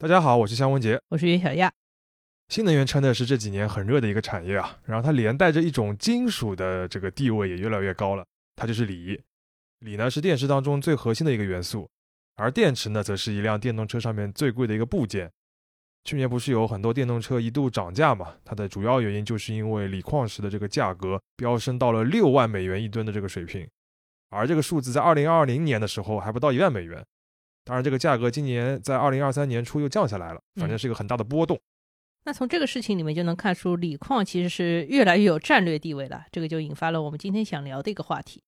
大家好，我是向文杰。我是袁小亚。新能源车呢是这几年很热的一个产业啊，然后它连带着一种金属的这个地位也越来越高了，它就是锂。锂呢是电池当中最核心的一个元素，而电池呢则是一辆电动车上面最贵的一个部件。去年不是有很多电动车一度涨价嘛？它的主要原因就是因为锂矿石的这个价格飙升到了六万美元一吨的这个水平，而这个数字在二零二零年的时候还不到一万美元。当然，这个价格今年在二零二三年初又降下来了，反正是一个很大的波动。那从这个事情里面就能看出，锂矿其实是越来越有战略地位了。这个就引发了我们今天想聊的一个话题。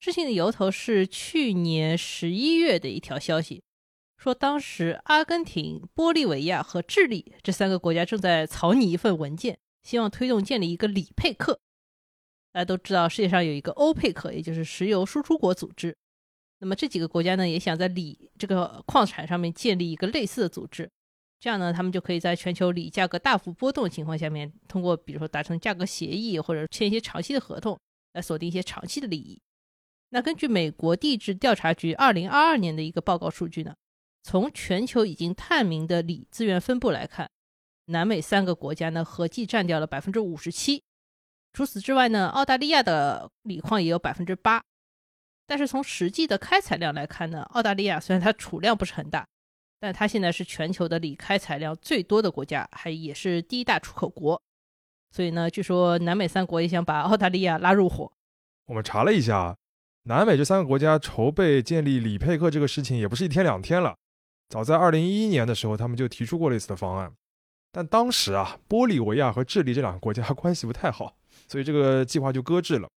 事情的由头是去年十一月的一条消息，说当时阿根廷、玻利维亚和智利这三个国家正在草拟一份文件，希望推动建立一个锂配克。大家都知道，世界上有一个欧佩克，也就是石油输出国组织。那么这几个国家呢，也想在锂这个矿产上面建立一个类似的组织，这样呢，他们就可以在全球锂价格大幅波动的情况下面，通过比如说达成价格协议或者签一些长期的合同，来锁定一些长期的利益。那根据美国地质调查局二零二二年的一个报告数据呢，从全球已经探明的锂资源分布来看，南美三个国家呢合计占掉了百分之五十七。除此之外呢，澳大利亚的锂矿也有百分之八。但是从实际的开采量来看呢，澳大利亚虽然它储量不是很大，但它现在是全球的锂开采量最多的国家，还也是第一大出口国。所以呢，据说南美三国也想把澳大利亚拉入伙。我们查了一下，南美这三个国家筹备建立锂配克这个事情也不是一天两天了。早在二零一一年的时候，他们就提出过类似的方案，但当时啊，玻利维亚和智利这两个国家 关系不太好，所以这个计划就搁置了。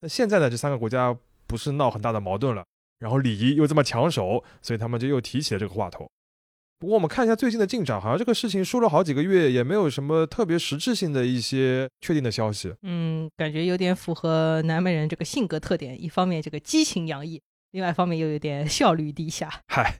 那现在呢，这三个国家。不是闹很大的矛盾了，然后礼仪又这么抢手，所以他们就又提起了这个话头。不过我们看一下最近的进展，好像这个事情说了好几个月，也没有什么特别实质性的一些确定的消息。嗯，感觉有点符合南美人这个性格特点，一方面这个激情洋溢，另外一方面又有点效率低下。嗨，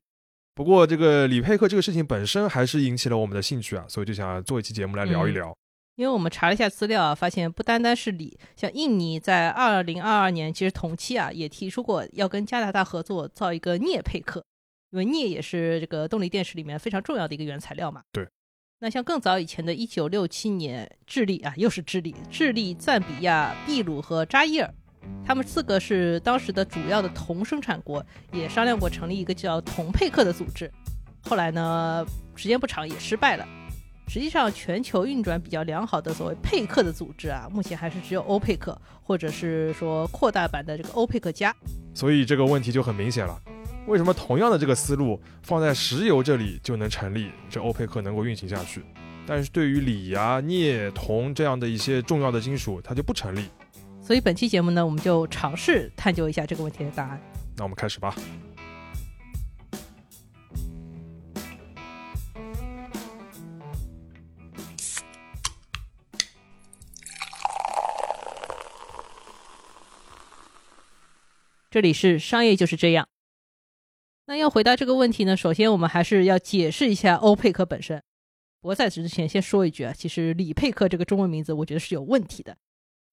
不过这个李佩克这个事情本身还是引起了我们的兴趣啊，所以就想做一期节目来聊一聊。因为我们查了一下资料啊，发现不单单是锂，像印尼在二零二二年其实同期啊也提出过要跟加拿大合作造一个镍配克，因为镍也是这个动力电池里面非常重要的一个原材料嘛。对。那像更早以前的一九六七年，智利啊又是智利，智利、赞比亚、秘鲁和扎伊尔，他们四个是当时的主要的铜生产国，也商量过成立一个叫铜佩克的组织，后来呢时间不长也失败了。实际上，全球运转比较良好的所谓佩克的组织啊，目前还是只有欧佩克，或者是说扩大版的这个欧佩克加。所以这个问题就很明显了，为什么同样的这个思路放在石油这里就能成立，这欧佩克能够运行下去，但是对于锂啊、镍、铜这样的一些重要的金属，它就不成立。所以本期节目呢，我们就尝试探究一下这个问题的答案。那我们开始吧。这里是商业就是这样。那要回答这个问题呢，首先我们还是要解释一下欧佩克本身。不过在此之前，先说一句啊，其实里佩克这个中文名字我觉得是有问题的，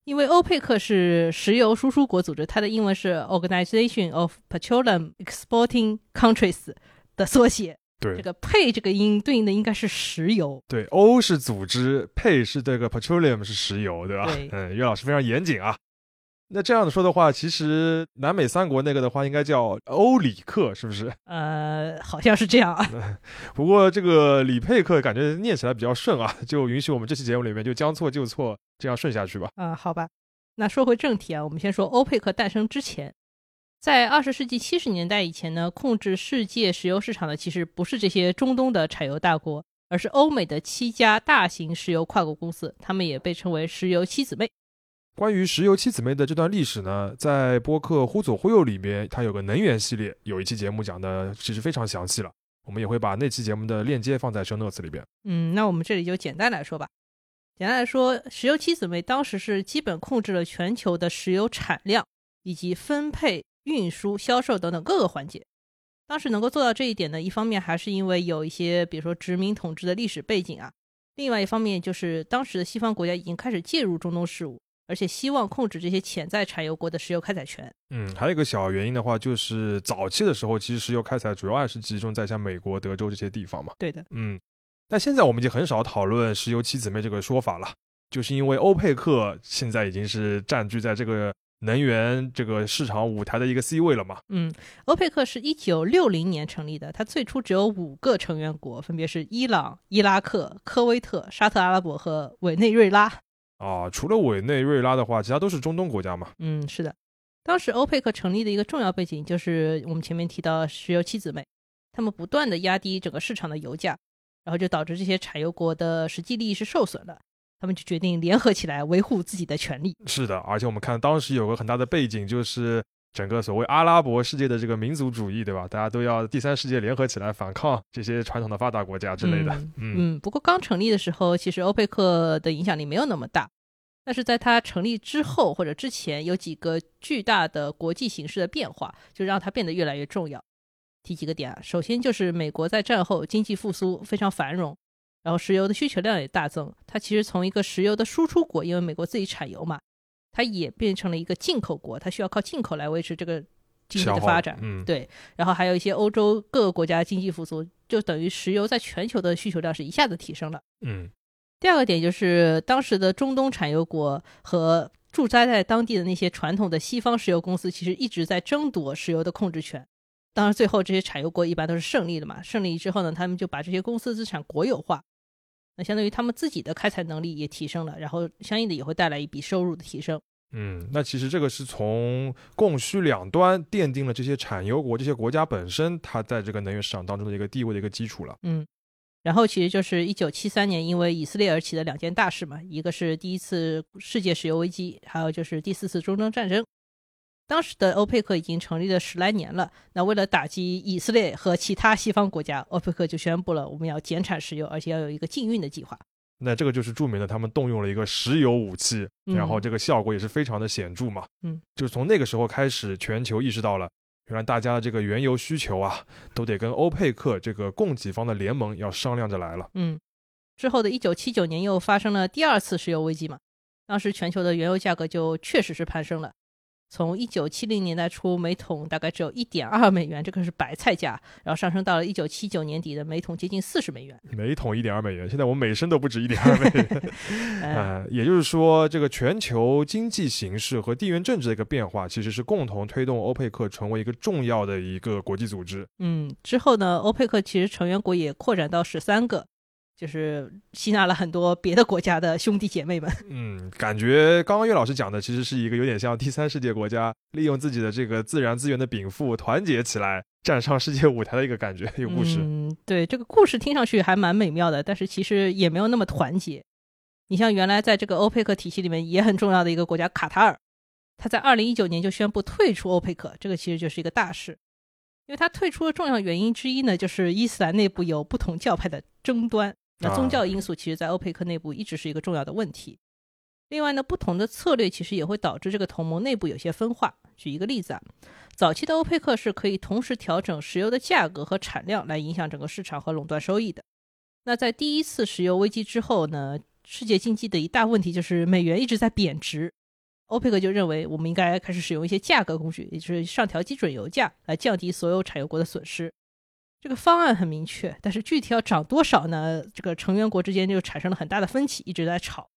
因为欧佩克是石油输出国组织，它的英文是 Organization of Petroleum Exporting Countries 的缩写。对，这个配这个音对应的应该是石油。对，O 是组织，配是这个 Petroleum 是石油，对吧？对。嗯，岳老师非常严谨啊。那这样子说的话，其实南美三国那个的话，应该叫欧里克，是不是？呃，好像是这样啊。不过这个里佩克感觉念起来比较顺啊，就允许我们这期节目里面就将错就错，这样顺下去吧。啊，好吧。那说回正题啊，我们先说欧佩克诞生之前，在二十世纪七十年代以前呢，控制世界石油市场的其实不是这些中东的产油大国，而是欧美的七家大型石油跨国公司，他们也被称为石油七姊妹。关于石油七姊妹的这段历史呢，在播客《忽左忽右》里面，它有个能源系列，有一期节目讲的其实非常详细了。我们也会把那期节目的链接放在 show notes 里边。嗯，那我们这里就简单来说吧。简单来说，石油七姊妹当时是基本控制了全球的石油产量以及分配、运输、销售等等各个环节。当时能够做到这一点呢，一方面还是因为有一些，比如说殖民统治的历史背景啊；另外一方面就是当时的西方国家已经开始介入中东事务。而且希望控制这些潜在产油国的石油开采权。嗯，还有一个小原因的话，就是早期的时候，其实石油开采主要还是集中在像美国、德州这些地方嘛。对的，嗯，但现在我们已经很少讨论石油七姊妹这个说法了，就是因为欧佩克现在已经是占据在这个能源这个市场舞台的一个 C 位了嘛。嗯，欧佩克是一九六零年成立的，它最初只有五个成员国，分别是伊朗、伊拉克、科威特、沙特阿拉伯和委内瑞拉。啊，除了委内瑞拉的话，其他都是中东国家嘛。嗯，是的。当时欧佩克成立的一个重要背景就是我们前面提到石油七姊妹，他们不断的压低整个市场的油价，然后就导致这些产油国的实际利益是受损的。他们就决定联合起来维护自己的权利。是的，而且我们看当时有个很大的背景，就是整个所谓阿拉伯世界的这个民族主义，对吧？大家都要第三世界联合起来反抗这些传统的发达国家之类的。嗯嗯，不过刚成立的时候，其实欧佩克的影响力没有那么大。但是在它成立之后或者之前，有几个巨大的国际形势的变化，就让它变得越来越重要。提几个点啊，首先就是美国在战后经济复苏非常繁荣，然后石油的需求量也大增。它其实从一个石油的输出国，因为美国自己产油嘛，它也变成了一个进口国，它需要靠进口来维持这个经济的发展。嗯，对。然后还有一些欧洲各个国家经济复苏，就等于石油在全球的需求量是一下子提升了。嗯。第二个点就是当时的中东产油国和驻扎在当地的那些传统的西方石油公司，其实一直在争夺石油的控制权。当然，最后这些产油国一般都是胜利的嘛。胜利之后呢，他们就把这些公司资产国有化，那相当于他们自己的开采能力也提升了，然后相应的也会带来一笔收入的提升。嗯，那其实这个是从供需两端奠定了这些产油国这些国家本身它在这个能源市场当中的一个地位的一个基础了。嗯。然后其实就是一九七三年，因为以色列而起的两件大事嘛，一个是第一次世界石油危机，还有就是第四次中东战争。当时的欧佩克已经成立了十来年了，那为了打击以色列和其他西方国家，欧佩克就宣布了我们要减产石油，而且要有一个禁运的计划。那这个就是著名的，他们动用了一个石油武器，然后这个效果也是非常的显著嘛。嗯，就是从那个时候开始，全球意识到了。原来大家的这个原油需求啊，都得跟欧佩克这个供给方的联盟要商量着来了。嗯，之后的一九七九年又发生了第二次石油危机嘛，当时全球的原油价格就确实是攀升了。从一九七零年代初，每桶大概只有一点二美元，这个是白菜价，然后上升到了一九七九年底的每桶接近四十美元。每桶一点二美元，现在我们每升都不止一点二美元。呃，也就是说，这个全球经济形势和地缘政治的一个变化，其实是共同推动欧佩克成为一个重要的一个国际组织。嗯，之后呢，欧佩克其实成员国也扩展到十三个。就是吸纳了很多别的国家的兄弟姐妹们。嗯，感觉刚刚岳老师讲的其实是一个有点像第三世界国家利用自己的这个自然资源的禀赋团结起来站上世界舞台的一个感觉，一个故事。嗯，对，这个故事听上去还蛮美妙的，但是其实也没有那么团结。你像原来在这个欧佩克体系里面也很重要的一个国家卡塔尔，他在二零一九年就宣布退出欧佩克，这个其实就是一个大事。因为他退出的重要原因之一呢，就是伊斯兰内部有不同教派的争端。那宗教因素其实，在欧佩克内部一直是一个重要的问题。另外呢，不同的策略其实也会导致这个同盟内部有些分化。举一个例子啊，早期的欧佩克是可以同时调整石油的价格和产量来影响整个市场和垄断收益的。那在第一次石油危机之后呢，世界经济的一大问题就是美元一直在贬值。欧佩克就认为，我们应该开始使用一些价格工具，也就是上调基准油价，来降低所有产油国的损失。这个方案很明确，但是具体要涨多少呢？这个成员国之间就产生了很大的分歧，一直在吵。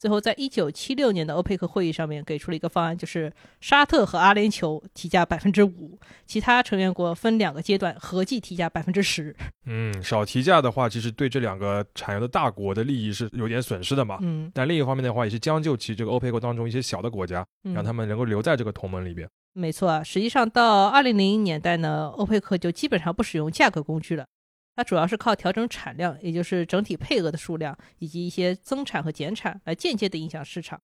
最后，在一九七六年的欧佩克会议上面，给出了一个方案，就是沙特和阿联酋提价百分之五，其他成员国分两个阶段合计提价百分之十。嗯，少提价的话，其实对这两个产油的大国的利益是有点损失的嘛。嗯，但另一方面的话，也是将就其这个欧佩克当中一些小的国家，让他们能够留在这个同盟里边。没错啊，实际上到二零零零年代呢，欧佩克就基本上不使用价格工具了。它主要是靠调整产量，也就是整体配额的数量，以及一些增产和减产来间接的影响市场。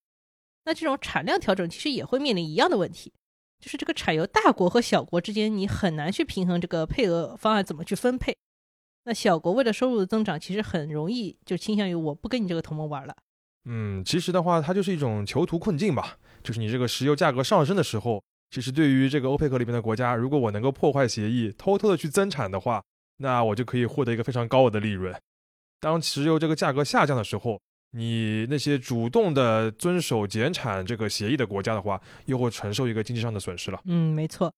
那这种产量调整其实也会面临一样的问题，就是这个产油大国和小国之间，你很难去平衡这个配额方案怎么去分配。那小国为了收入的增长，其实很容易就倾向于我不跟你这个同盟玩了。嗯，其实的话，它就是一种囚徒困境吧。就是你这个石油价格上升的时候，其实对于这个欧佩克里面的国家，如果我能够破坏协议，偷偷的去增产的话。那我就可以获得一个非常高额的利润。当石油这个价格下降的时候，你那些主动的遵守减产这个协议的国家的话，又会承受一个经济上的损失了。嗯，没错。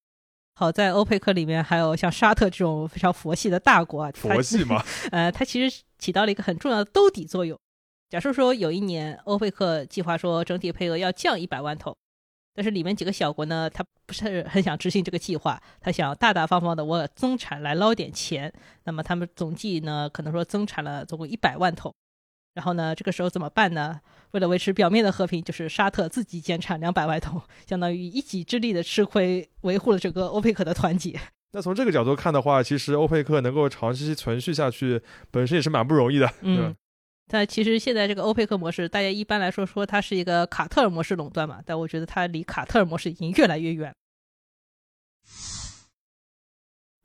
好在欧佩克里面还有像沙特这种非常佛系的大国啊，佛系嘛，呃，它其实起到了一个很重要的兜底作用。假设说有一年欧佩克计划说整体配额要降一百万桶，但是里面几个小国呢，他不是很想执行这个计划，他想大大方方的我增产来捞点钱，那么他们总计呢可能说增产了总共一百万桶。然后呢，这个时候怎么办呢？为了维持表面的和平，就是沙特自己减产两百万桶，相当于一己之力的吃亏，维护了整个欧佩克的团结。那从这个角度看的话，其实欧佩克能够长期存续下去，本身也是蛮不容易的。嗯，但其实现在这个欧佩克模式，大家一般来说说它是一个卡特尔模式垄断嘛，但我觉得它离卡特尔模式已经越来越远。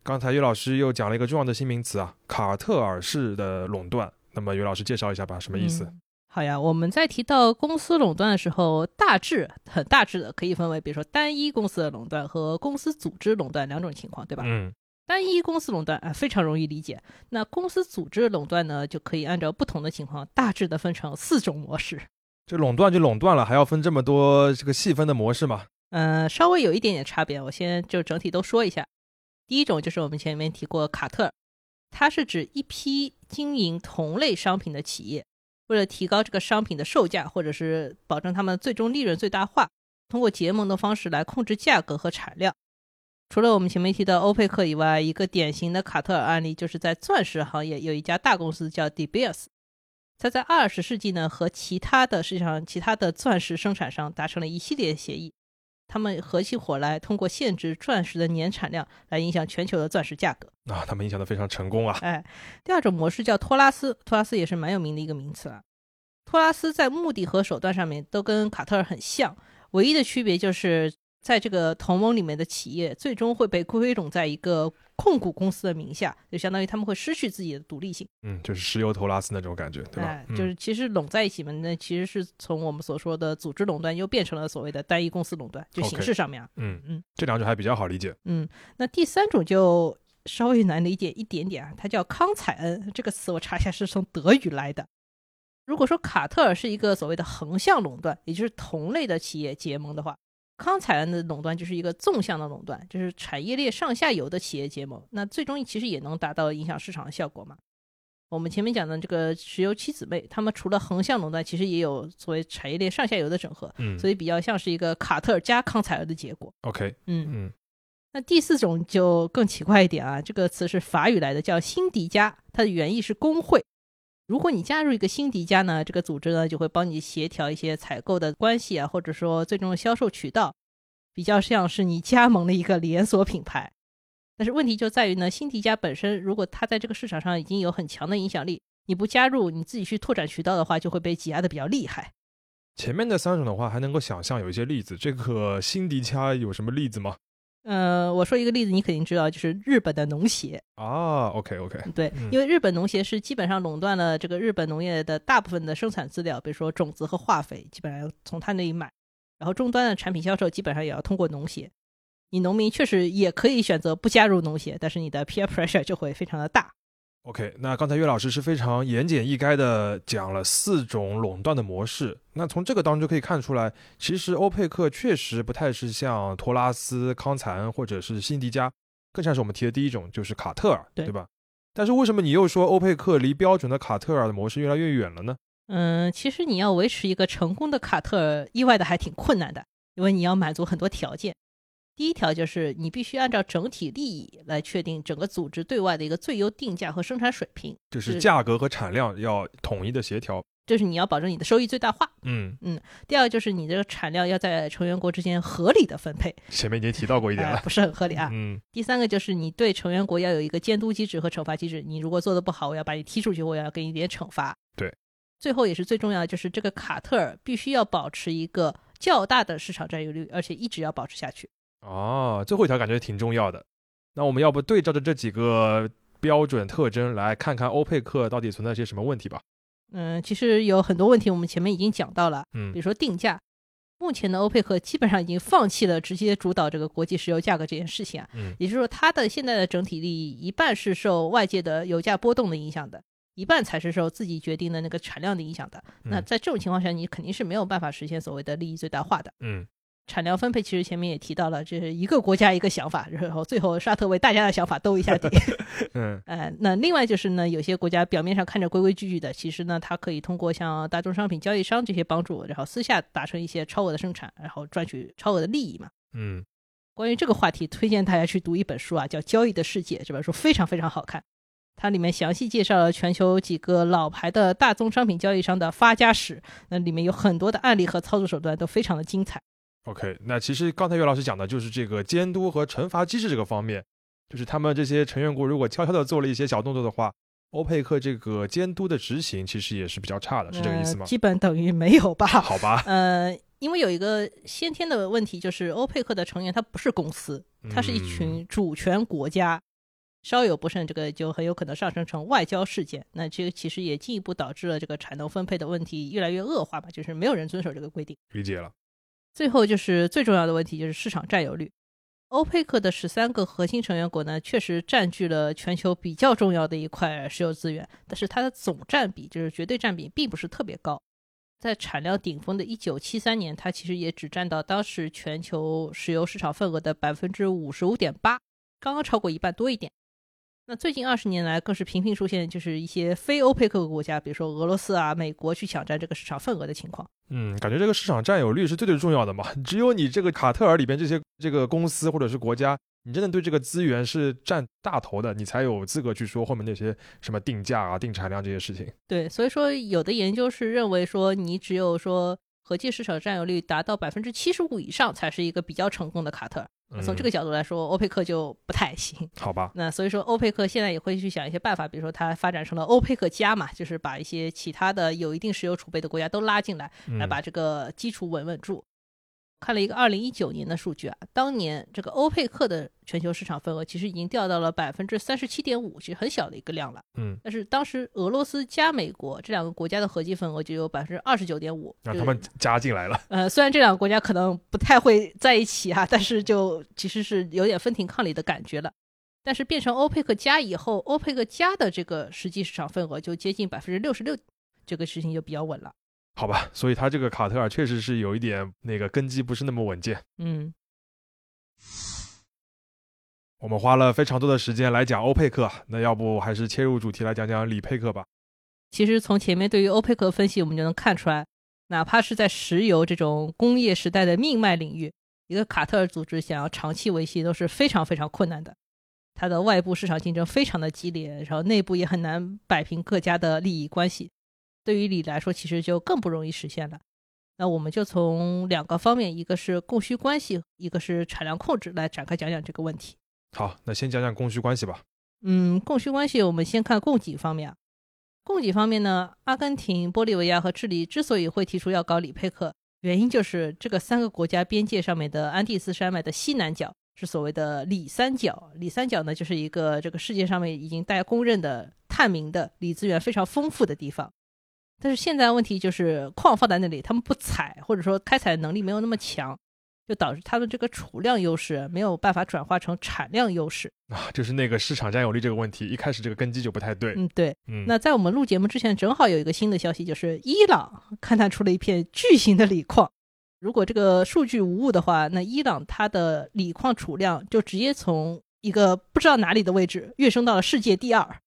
刚才于老师又讲了一个重要的新名词啊，卡特尔式的垄断。那么，于老师介绍一下吧，什么意思？好呀，我们在提到公司垄断的时候，大致很大致的可以分为，比如说单一公司的垄断和公司组织垄断两种情况，对吧？嗯。单一公司垄断啊，非常容易理解。那公司组织垄断呢，就可以按照不同的情况，大致的分成四种模式。这垄断就垄断了，还要分这么多这个细分的模式吗？嗯，稍微有一点点差别，我先就整体都说一下。第一种就是我们前面提过卡特尔。它是指一批经营同类商品的企业，为了提高这个商品的售价，或者是保证他们最终利润最大化，通过结盟的方式来控制价格和产量。除了我们前面提到欧佩克以外，一个典型的卡特尔案例就是在钻石行业有一家大公司叫 De Beers，它在二十世纪呢和其他的世界上其他的钻石生产商达成了一系列协议。他们合起伙来，通过限制钻石的年产量来影响全球的钻石价格。啊，他们影响的非常成功啊！哎，第二种模式叫托拉斯，托拉斯也是蛮有名的一个名词啊。托拉斯在目的和手段上面都跟卡特尔很像，唯一的区别就是。在这个同盟里面的企业，最终会被归拢在一个控股公司的名下，就相当于他们会失去自己的独立性。嗯，就是石油托拉斯那种感觉，对吧？就是其实拢在一起嘛，那其实是从我们所说的组织垄断，又变成了所谓的单一公司垄断，就形式上面。嗯嗯，这两种还比较好理解。嗯，那第三种就稍微难理解一点点啊，它叫康采恩这个词，我查一下是从德语来的。如果说卡特尔是一个所谓的横向垄断，也就是同类的企业结盟的话。康采恩的垄断就是一个纵向的垄断，就是产业链上下游的企业结盟，那最终其实也能达到影响市场的效果嘛。我们前面讲的这个石油七姊妹，他们除了横向垄断，其实也有所谓产业链上下游的整合，嗯，所以比较像是一个卡特尔加康采恩的结果。OK，嗯嗯。那第四种就更奇怪一点啊，这个词是法语来的，叫辛迪加，它的原意是工会。如果你加入一个新迪加呢，这个组织呢就会帮你协调一些采购的关系啊，或者说最终的销售渠道，比较像是你加盟了一个连锁品牌。但是问题就在于呢，新迪加本身如果它在这个市场上已经有很强的影响力，你不加入，你自己去拓展渠道的话，就会被挤压的比较厉害。前面的三种的话还能够想象有一些例子，这个新迪加有什么例子吗？呃，我说一个例子，你肯定知道，就是日本的农协啊。OK OK，对，因为日本农协是基本上垄断了这个日本农业的大部分的生产资料，比如说种子和化肥，基本上要从他那里买，然后终端的产品销售基本上也要通过农协。你农民确实也可以选择不加入农协，但是你的 peer pressure 就会非常的大。OK，那刚才岳老师是非常言简意赅的讲了四种垄断的模式。那从这个当中就可以看出来，其实欧佩克确实不太是像托拉斯、康采恩或者是辛迪加，更像是我们提的第一种，就是卡特尔，对吧？但是为什么你又说欧佩克离标准的卡特尔的模式越来越远了呢？嗯，其实你要维持一个成功的卡特尔，意外的还挺困难的，因为你要满足很多条件。第一条就是你必须按照整体利益来确定整个组织对外的一个最优定价和生产水平，就是价格和产量要统一的协调，就是你要保证你的收益最大化。嗯嗯。第二个就是你这个产量要在成员国之间合理的分配，前面已经提到过一点了，不是很合理啊。嗯。第三个就是你对成员国要有一个监督机制和惩罚机制，你如果做的不好，我要把你踢出去，我要给你点惩罚。对。最后也是最重要的，就是这个卡特尔必须要保持一个较大的市场占有率，而且一直要保持下去。哦，最后一条感觉挺重要的。那我们要不对照着这几个标准特征来看看欧佩克到底存在些什么问题吧？嗯，其实有很多问题我们前面已经讲到了。嗯，比如说定价，目前的欧佩克基本上已经放弃了直接主导这个国际石油价格这件事情啊。嗯，也就是说，它的现在的整体利益一半是受外界的油价波动的影响的，一半才是受自己决定的那个产量的影响的。那嗯在这种情况下，你肯定是没有办法实现所谓的利益最大化的。嗯产量分配其实前面也提到了，这是一个国家一个想法，然后最后沙特为大家的想法兜一下底。嗯 呃，那另外就是呢，有些国家表面上看着规规矩矩的，其实呢，它可以通过像大宗商品交易商这些帮助，然后私下达成一些超额的生产，然后赚取超额的利益嘛。嗯关于这个话题，推荐大家去读一本书啊，叫《交易的世界》，这本书非常非常好看。它里面详细介绍了全球几个老牌的大宗商品交易商的发家史，那里面有很多的案例和操作手段都非常的精彩。OK，那其实刚才岳老师讲的就是这个监督和惩罚机制这个方面，就是他们这些成员国如果悄悄的做了一些小动作的话，欧佩克这个监督的执行其实也是比较差的，是这个意思吗呃？基本等于没有吧。好吧，呃，因为有一个先天的问题，就是欧佩克的成员他不是公司，他是一嗯群主权国家，稍有不慎，这个就很有可能上升成外交事件。那这个其实也进一步导致了这个产能分配的问题越来越恶化吧，就是没有人遵守这个规定。理解了。最后就是最重要的问题，就是市场占有率。欧佩克的十三个核心成员国呢，确实占据了全球比较重要的一块石油资源，但是它的总占比，就是绝对占比，并不是特别高。在产量顶峰的1973年，它其实也只占到当时全球石油市场份额的百分之五十五点八，刚刚超过一半多一点。那最近二十年来，更是频频出现就是一些非欧佩克国家，比如说俄罗斯啊、美国去抢占这个市场份额的情况。嗯，感觉这个市场占有率是最最重要的嘛。只有你这个卡特尔里边这些这个公司或者是国家，你真的对这个资源是占大头的，你才有资格去说后面那些什么定价啊、定产量这些事情。对，所以说有的研究是认为说，你只有说合计市场占有率达到百分之七十五以上，才是一个比较成功的卡特尔。那从这嗯个角度来说，欧佩克就不太行。好吧，那所以说，欧佩克现在也会去想一些办法，比如说它发展成了欧佩克加嘛，就是把一些其他的有一定石油储备的国家都拉进来，来嗯把这个基础稳稳住。看了一个二零一九年的数据啊，当年这个欧佩克的全球市场份额其实已经掉到了百分之三十七点五，其实很小的一个量了。嗯，但是当时俄罗斯加美国这两个国家的合计份额就有百分之二十九点五，让他们加进来了。呃，虽然这两个国家可能不太会在一起啊，但是就其实是有点分庭抗礼的感觉了。但是变成欧佩克加以后，欧佩克加的这个实际市场份额就接近百分之六十六，这个事情就比较稳了。好吧，所以他这个卡特尔确实是有一点那个根基不是那么稳健。嗯，我们花了非常多的时间来讲欧佩克，那要不还是切入主题来讲讲里佩克吧。其实从前面对于欧佩克分析，我们就能看出来，哪怕是在石油这种工业时代的命脉领域，一个卡特尔组织想要长期维系都是非常非常困难的。它的外部市场竞争非常的激烈，然后内部也很难摆平各家的利益关系。对于锂来说，其实就更不容易实现了。那我们就从两个方面，一个是供需关系，一个是产量控制来展开讲讲这个问题。好，那先讲讲供需关系吧。嗯，供需关系，我们先看供给方面啊。供给方面呢，阿根廷、玻利维亚和智利之所以会提出要搞里佩克，原因就是这个三个国家边界上面的安第斯山脉的西南角是所谓的里三角。里三角呢，就是一个这个世界上面已经大家公认的探明的锂资源非常丰富的地方。但是现在问题就是矿放在那里，他们不采，或者说开采能力没有那么强，就导致他们这个储量优势没有办法转化成产量优势。啊，就是那个市场占有率这个问题，一开始这个根基就不太对。嗯，对。嗯，那在我们录节目之前，正好有一个新的消息，就是伊朗 勘探出了一片巨型的锂矿。如果这个数据无误的话，那伊朗它的锂矿储量就直接从一个不知道哪里的位置跃升到了世界第二。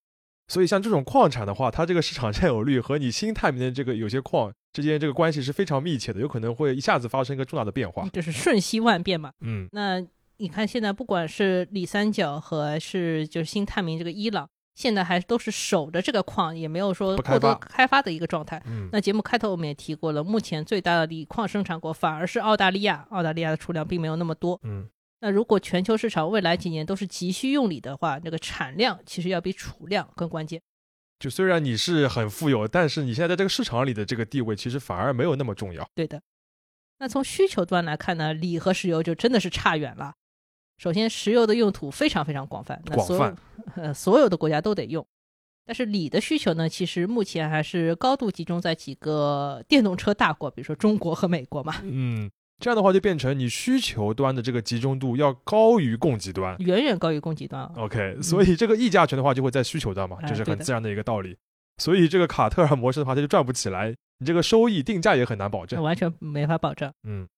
所以像这种矿产的话，它这个市场占有率和你新探明的这个有些矿之间这个关系是非常密切的，有可能会一下子发生一个重大的变化。就是瞬息万变嘛。嗯那你看，现在不管是里三角和还是就是新探明这个伊朗，现在还都是守着这个矿，也没有说过多开发的一个状态。嗯，那节目开头我们也提过了，目前最大的锂矿生产国反而是澳大利亚，澳大利亚的储量并没有那么多。嗯那如果全球市场未来几年都是急需用锂的话，那个产量其实要比储量更关键。就虽然你是很富有，但是你现在在这个市场里的这个地位其实反而没有那么重要。对的。那从需求端来看呢，锂和石油就真的是差远了。首先，石油的用途非常非常广泛，那所有广泛呃所有的国家都得用。但是锂的需求呢，其实目前还是高度集中在几个电动车大国，比如说中国和美国嘛，嗯，这样的话就变成你需求端的这个集中度要高于供给端。远远高于供给端啊。OK，所以这个溢价权的话就会在需求端嘛，这是很自然的一个道理。所以这个卡特尔模式的话，它就赚不起来，你这个收益定价也很难保证。完全没法保证。嗯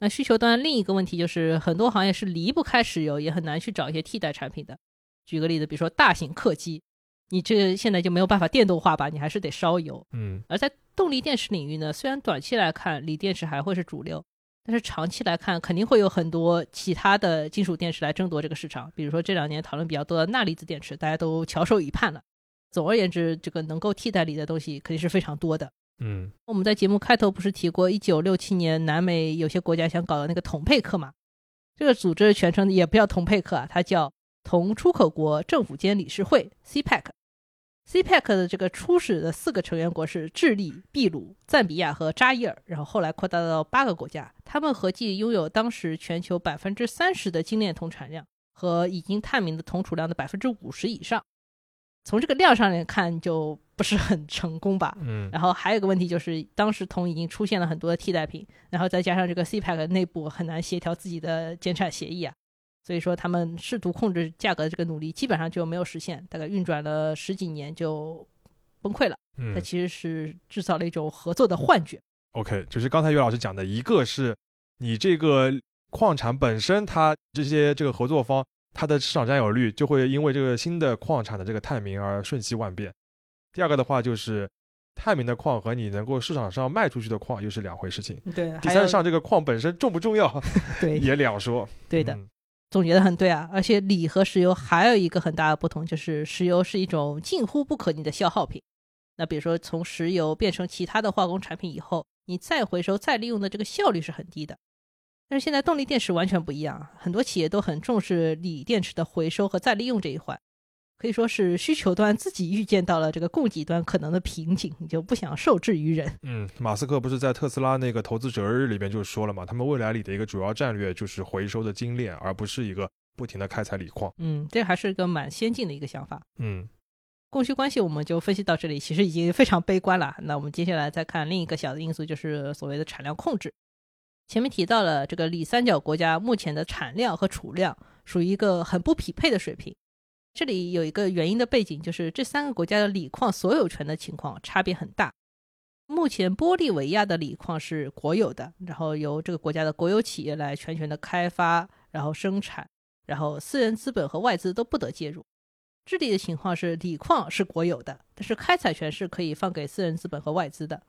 那需求端另一个问题就是，很多行业是离不开石油，也很难去找一些替代产品的。举个例子，比如说大型客机，你这个现在就没有办法电动化吧，你还是得烧油。嗯而在动力电池领域呢，虽然短期来看锂电池还会是主流，但是长期来看肯定会有很多其他的金属电池来争夺这个市场。比如说这两年讨论比较多的钠离子电池，大家都翘首以盼了。总而言之，这个能够替代锂的东西肯定是非常多的。嗯我们在节目开头不是提过，一九六七年南美有些国家想搞的那个铜配克嘛？这个组织的全称也不叫铜配克啊，它叫铜出口国政府间理事会 （CPEC）。CPEC 的这个初始的四个成员国是智利、秘鲁、赞比亚和扎伊尔，然后后来扩大到八个国家，他们合计拥有当时全球百分之三十的精炼铜产量和已经探明的铜储量的百分之五十以上。从这个量上来看，就不是很成功吧？嗯然后还有一个问题就是，当时铜已经出现了很多的替代品，然后再加上这个 CPEC 内部很难协调自己的减产协议啊，所以说他们试图控制价格的这个努力基本上就没有实现，大概运转了十几年就崩溃了。它嗯其实是制造了一种合作的幻觉。，OK，就是刚才岳老师讲的，一个是你这个矿产本身，它这些这个合作方，它的市场占有率就会因为这个新的矿产的这个探明而瞬息万变。第二个的话就是。探明的矿和你能够市场上卖出去的矿又是两回事情。对，第三，上这个矿本身重不重要 对也两说。对的，嗯总结的很对啊。而且锂和石油还有一个很大的不同，就是石油是一种近乎不可逆的消耗品。那比如说从石油变成其他的化工产品以后，你再回收再利用的这个效率是很低的。但是现在动力电池完全不一样，很多企业都很重视锂电池的回收和再利用这一环。可以说是需求端自己预见到了这个供给端可能的瓶颈，你就不想受制于人。嗯，马斯克不是在特斯拉那个投资者日里边就说了嘛，他们未来里的一个主要战略就是回收的精炼，而不是一个不停的开采锂矿。嗯，这还是一个蛮先进的一个想法。嗯供需关系我们就分析到这里，其实已经非常悲观了。那我们接下来再看另一个小的因素，就是所谓的产量控制。前面提到了这个锂三角国家目前的产量和储量属于一个很不匹配的水平。这里有一个原因的背景，就是这三个国家的锂矿所有权的情况差别很大。目前玻利维亚的锂矿是国有的，然后由这个国家的国有企业来全权的开发，然后生产，然后私人资本和外资都不得介入。智利的情况是锂矿是国有的，但是开采权是可以放给私人资本和外资的。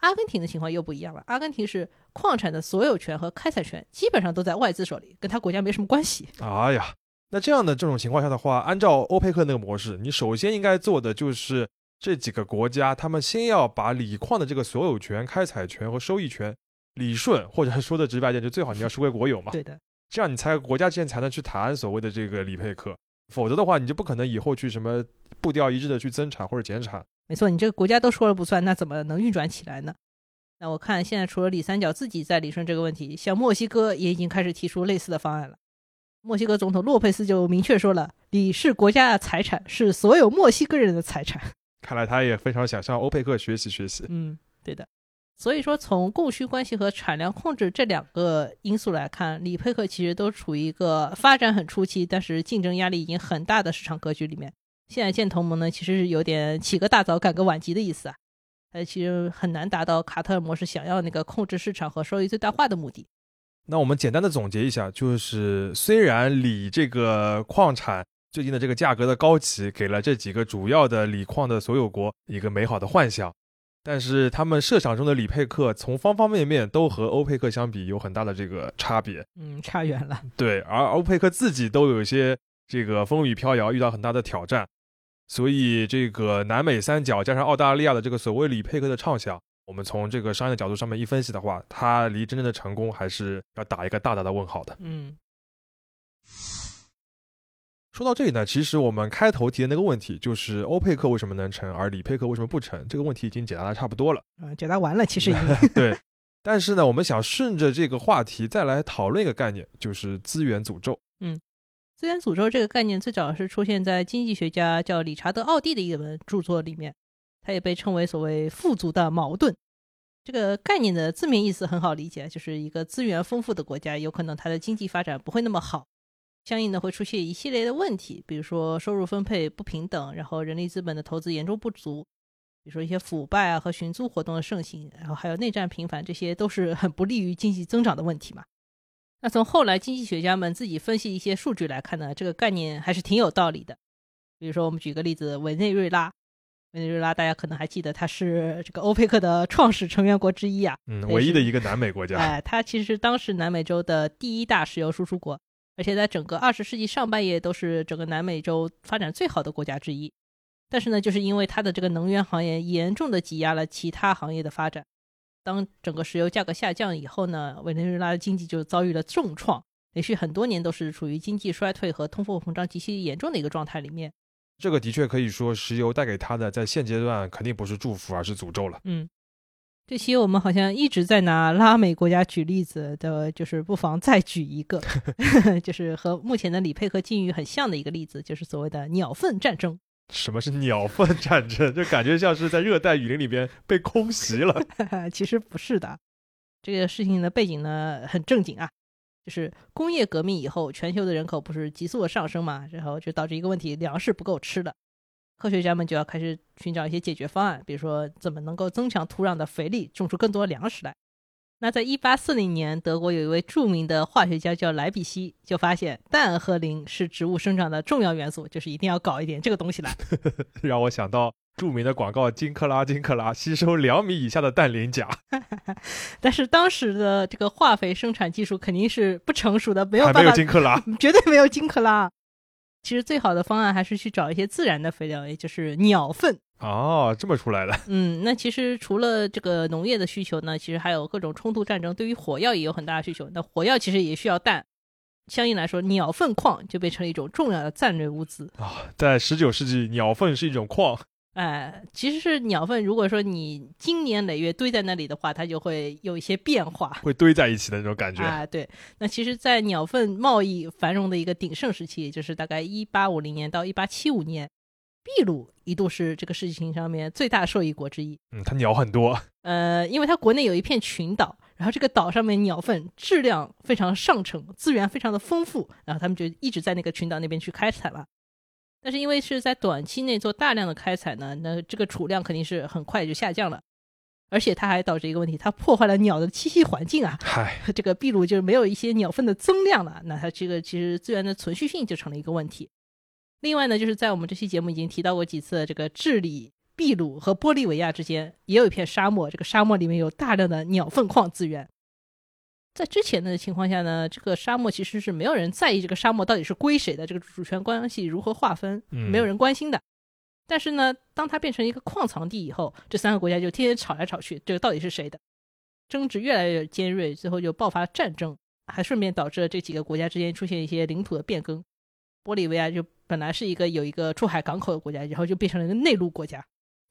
阿根廷的情况又不一样了，阿根廷是矿产的所有权和开采权基本上都在外资手里，跟他国家没什么关系。哎呀，那这样的这种情况下的话，按照欧佩克那个模式，你首先应该做的就是这几个国家，他们先要把锂矿的这个所有权、开采权和收益权理顺，或者说的直白点，就最好你要收归国有嘛。对的，这样你才国家之间才能去谈所谓的这个锂配克，否则的话，你就不可能以后去什么步调一致的去增产或者减产。没错，你这个国家都说了不算，那怎么能运转起来呢？那我看现在除了李三角自己在理顺这个问题，像墨西哥也已经开始提出类似的方案了。墨西哥总统洛佩斯就明确说了，锂是国家的财产，是所有墨西哥人的财产。看来他也非常想向欧佩克学习学习。嗯，对的。所以说，从供需关系和产量控制这两个因素来看，锂佩克其实都处于一个发展很初期，但是竞争压力已经很大的市场格局里面。现在建同盟呢，其实是有点起个大早赶个晚集的意思啊。呃，其实很难达到卡特尔模式想要那个控制市场和收益最大化的目的。那我们简单的总结一下，就是虽然锂这个矿产最近的这个价格的高企，给了这几个主要的锂矿的所有国一个美好的幻想，但是他们设想中的锂配克从方方面面都和欧佩克相比有很大的这个差别。嗯，差远了。对，而欧佩克自己都有一些这个风雨飘摇，遇到很大的挑战，所以这个南美三角加上澳大利亚的这个所谓锂佩克的畅想，我们从这个商业的角度上面一分析的话，它离真正的成功还是要打一个大大的问号的。嗯说到这里呢，其实我们开头提的那个问题，就是欧佩克为什么能成，而里佩克为什么不成，这个问题已经解答的差不多了。啊，解答完了，其实已经 对，但是呢，我们想顺着这个话题再来讨论一个概念，就是资源诅咒。嗯资源诅咒这个概念最早是出现在经济学家叫理查德·奥蒂的一本著作里面，它也被称为所谓富足的矛盾。这个概念的字面意思很好理解，就是一个资源丰富的国家，有可能它的经济发展不会那么好，相应的会出现一系列的问题，比如说收入分配不平等，然后人力资本的投资严重不足。比如说一些腐败啊和寻租活动的盛行，然后还有内战频繁，这些都是很不利于经济增长的问题嘛。那从后来经济学家们自己分析一些数据来看呢，这个概念还是挺有道理的。比如说，我们举个例子，委内瑞拉，委内瑞拉大家可能还记得，它是这个欧佩克的创始成员国之一啊，嗯，唯一的一个南美国家。哎，它其实是当时南美洲的第一大石油输出国，而且在整个二十世纪上半叶都是整个南美洲发展最好的国家之一。但是呢，就是因为它的这个能源行业严重的挤压了其他行业的发展。当整个石油价格下降以后呢，委内瑞拉的经济就遭遇了重创，连续很多年都是处于经济衰退和通货膨胀极其严重的一个状态里面。这个的确可以说，石油带给他的在现阶段肯定不是祝福，而是诅咒了。嗯，这期我们好像一直在拿拉美国家举例子的，就是不妨再举一个，就是和目前的里佩和境遇很像的一个例子，就是所谓的鸟粪战争。什么是鸟粪战争？就感觉像是在热带雨林里边被空袭了。其实不是的，这个事情的背景呢很正经啊，就是工业革命以后，全球的人口不是急速的上升嘛，然后就导致一个问题，粮食不够吃了。科学家们就要开始寻找一些解决方案，比如说怎么能够增强土壤的肥力，种出更多粮食来。那在一八四零年，德国有一位著名的化学家叫莱比锡，就发现氮和磷是植物生长的重要元素，就是一定要搞一点这个东西来。让我想到著名的广告：金克拉，金克拉，吸收两米以下的氮磷钾。但是当时的这个化肥生产技术肯定是不成熟的，没有办法，没有金克拉，绝对没有金克拉。其实最好的方案还是去找一些自然的肥料，也就是鸟粪。哦，这么出来的。嗯，那其实除了这个农业的需求呢，其实还有各种冲突战争，对于火药也有很大的需求。那火药其实也需要氮，相应来说，鸟粪矿就变成了一种重要的战略物资啊。在十九世纪，鸟粪是一种矿。哎，其实是鸟粪，如果说你经年累月堆在那里的话，它就会有一些变化，会堆在一起的那种感觉。啊，对。那其实，在鸟粪贸易繁荣的一个鼎盛时期，就是大概一八五零年到一八七五年。秘鲁一度是这个事情上面最大受益国之一。嗯，它鸟很多。呃，因为它国内有一片群岛，然后这个岛上面鸟粪质量非常上乘，资源非常的丰富，然后他们就一直在那个群岛那边去开采了。但是因为是在短期内做大量的开采呢，那这个储量肯定是很快就下降了，而且它还导致一个问题，它破坏了鸟的栖息环境啊。嗨，这个秘鲁就是没有一些鸟粪的增量了，那它这个其实资源的存续性就成了一个问题。另外呢，就是在我们这期节目已经提到过几次，这个智利、秘鲁和玻利维亚之间也有一片沙漠，这个沙漠里面有大量的鸟粪矿资源。在之前的情况下呢，这个沙漠其实是没有人在意这个沙漠到底是归谁的，这个主权关系如何划分，没有人关心的。但是呢，当它变成一个矿藏地以后，这三个国家就天天吵来吵去，这个到底是谁的？争执越来越尖锐，最后就爆发战争，还顺便导致了这几个国家之间出现一些领土的变更。玻利维亚就。本来是一个有一个出海港口的国家，然后就变成了一个内陆国家。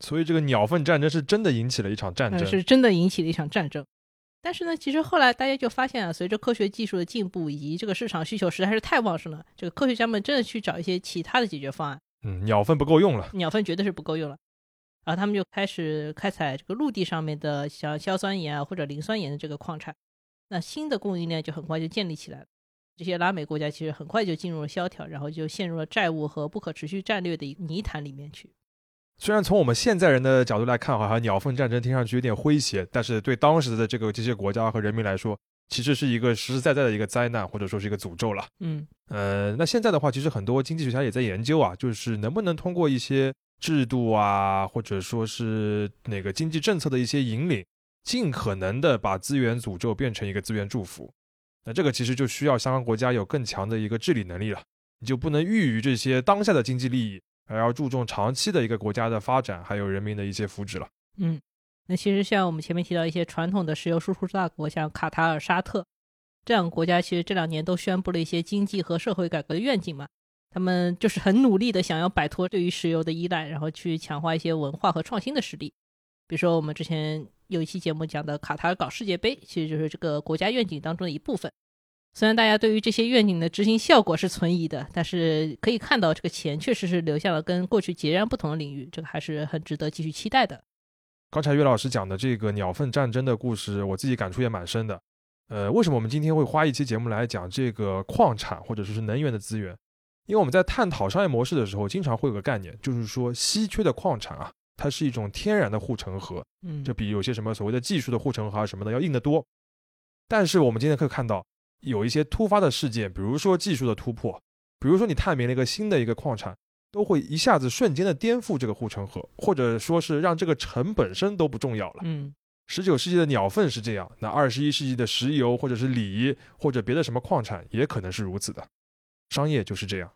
所以这个鸟粪战争是真的引起了一场战争，是真的引起了一场战争。但是呢，其实后来大家就发现啊，随着科学技术的进步以及这个市场需求实在是太旺盛了，这个科学家们真的去找一些其他的解决方案。嗯，鸟粪不够用了，鸟粪绝对是不够用了。然后他们就开始开采这个陆地上面的像硝酸盐啊或者磷酸盐的这个矿产，那新的供应链就很快就建立起来了。这些拉美国家其实很快就进入了萧条，然后就陷入了债务和不可持续战略的一泥潭里面去。虽然从我们现在人的角度来看，好像鸟粪战争听上去有点诙谐，但是对当时的这个这些国家和人民来说，其实是一个实实在在的一个灾难，或者说是一个诅咒了。嗯，呃，那现在的话，其实很多经济学家也在研究啊，就是能不能通过一些制度啊，或者说是那个经济政策的一些引领，尽可能的把资源诅咒变成一个资源祝福。那这个其实就需要相关国家有更强的一个治理能力了，你就不能寓于这些当下的经济利益，而要注重长期的一个国家的发展，还有人民的一些福祉了。嗯，那其实像我们前面提到一些传统的石油输出大国，像卡塔尔、沙特这两个国家，其实这两年都宣布了一些经济和社会改革的愿景嘛，他们就是很努力的想要摆脱对于石油的依赖，然后去强化一些文化和创新的实力，比如说我们之前。有一期节目讲的卡塔尔搞世界杯，其实就是这个国家愿景当中的一部分。虽然大家对于这些愿景的执行效果是存疑的，但是可以看到这个钱确实是流向了跟过去截然不同的领域，这个还是很值得继续期待的。刚才岳老师讲的这个鸟粪战争的故事，我自己感触也蛮深的。呃，为什么我们今天会花一期节目来讲这个矿产或者说是能源的资源？因为我们在探讨商业模式的时候，经常会有个概念，就是说稀缺的矿产啊。它是一种天然的护城河，嗯，这比有些什么所谓的技术的护城河啊什么的要硬得多。但是我们今天可以看到，有一些突发的事件，比如说技术的突破，比如说你探明了一个新的一个矿产，都会一下子瞬间的颠覆这个护城河，或者说是让这个城本身都不重要了。嗯十九世纪的鸟粪是这样，那二十一世纪的石油或者是锂或者别的什么矿产也可能是如此的。商业就是这样。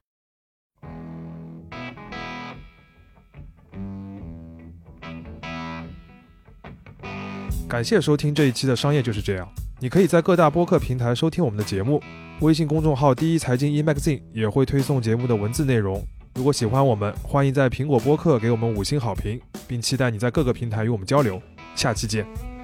感谢收听这一期的商业就是这样。你可以在各大播客平台收听我们的节目，微信公众号“第一财经 e magazine” 也会推送节目的文字内容。如果喜欢我们，欢迎在苹果播客给我们五星好评，并期待你在各个平台与我们交流。下期见。